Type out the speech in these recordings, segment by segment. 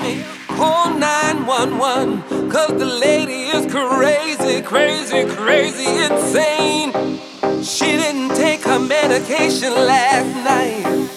me, call 911. Cause the lady is crazy, crazy, crazy, insane. She didn't take her medication last night.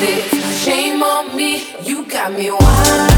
this. Shame on me, you got me wild.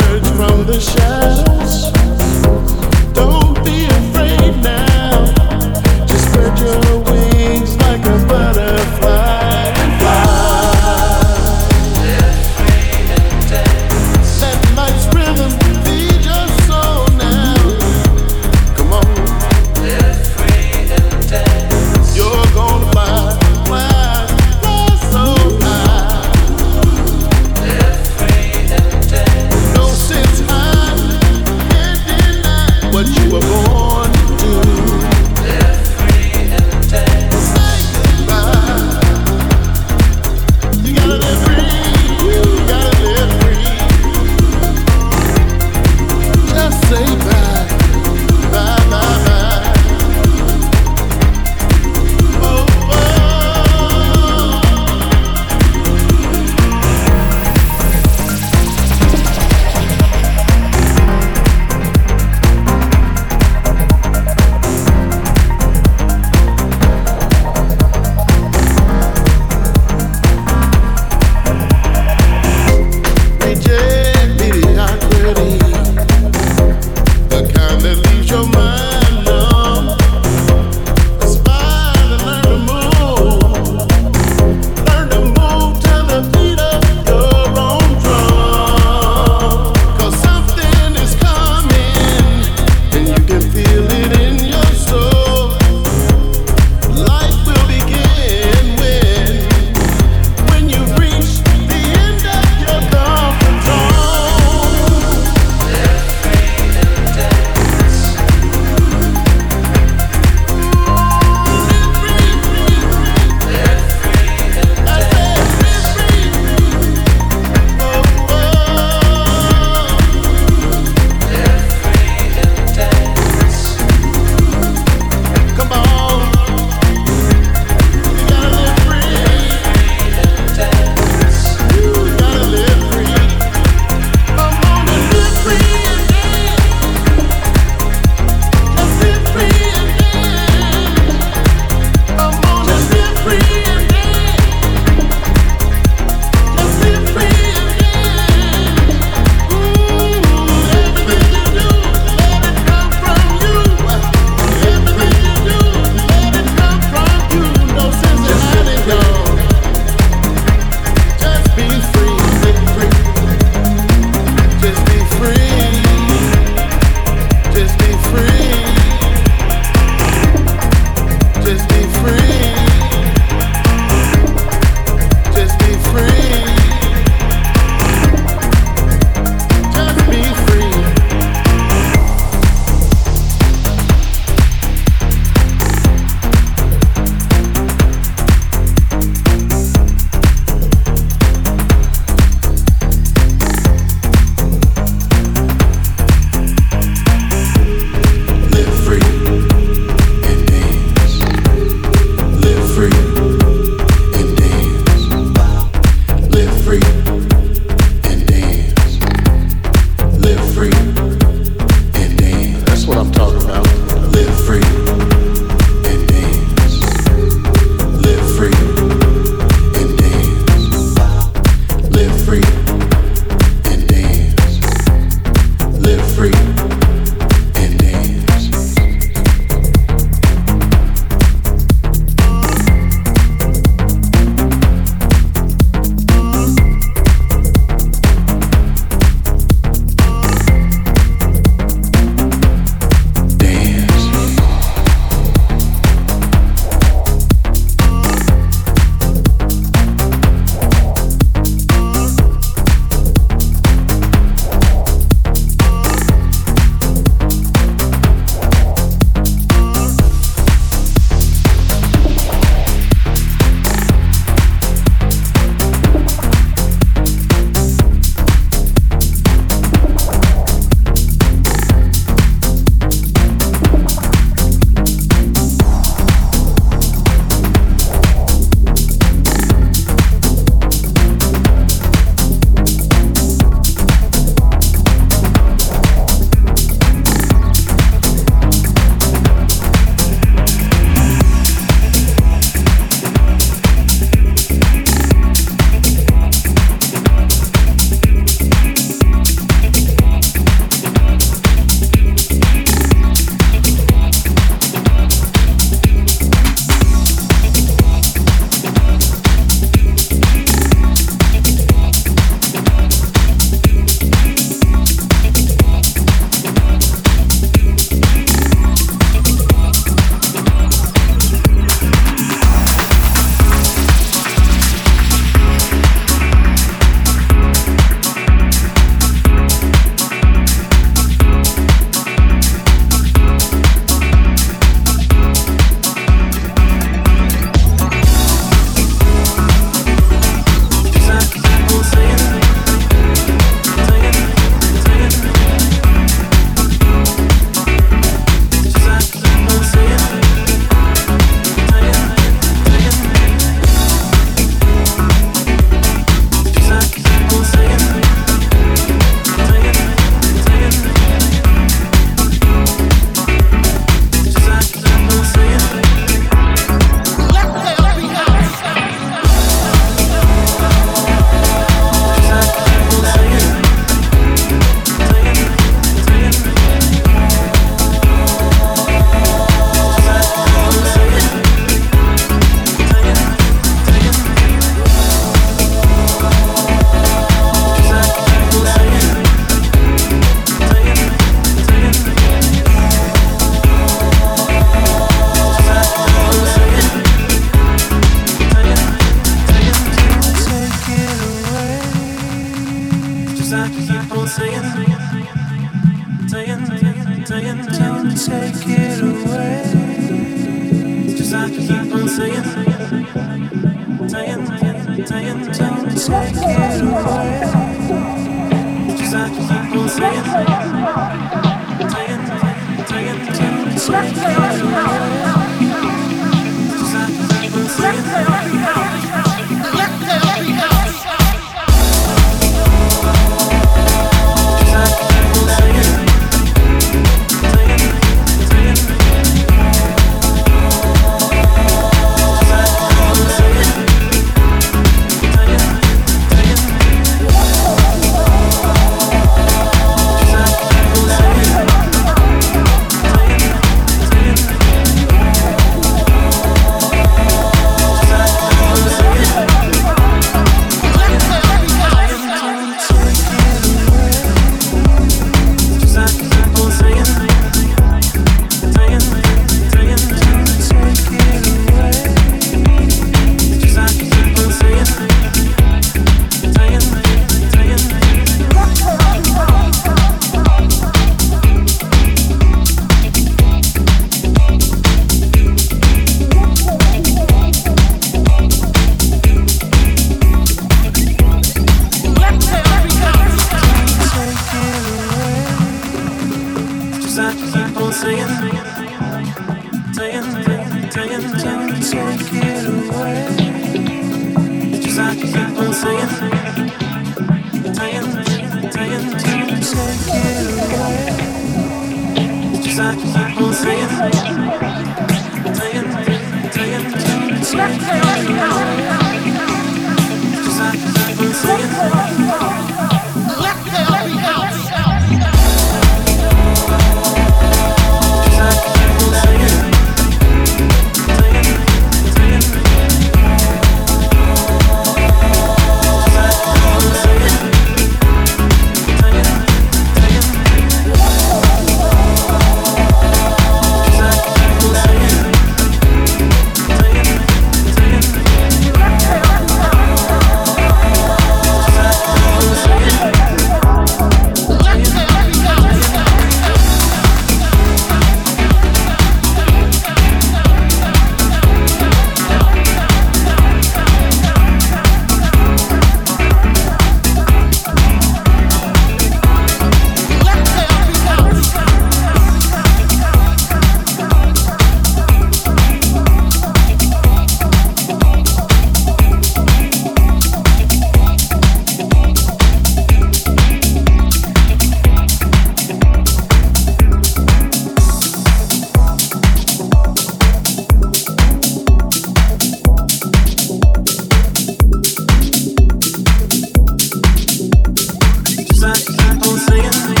singing.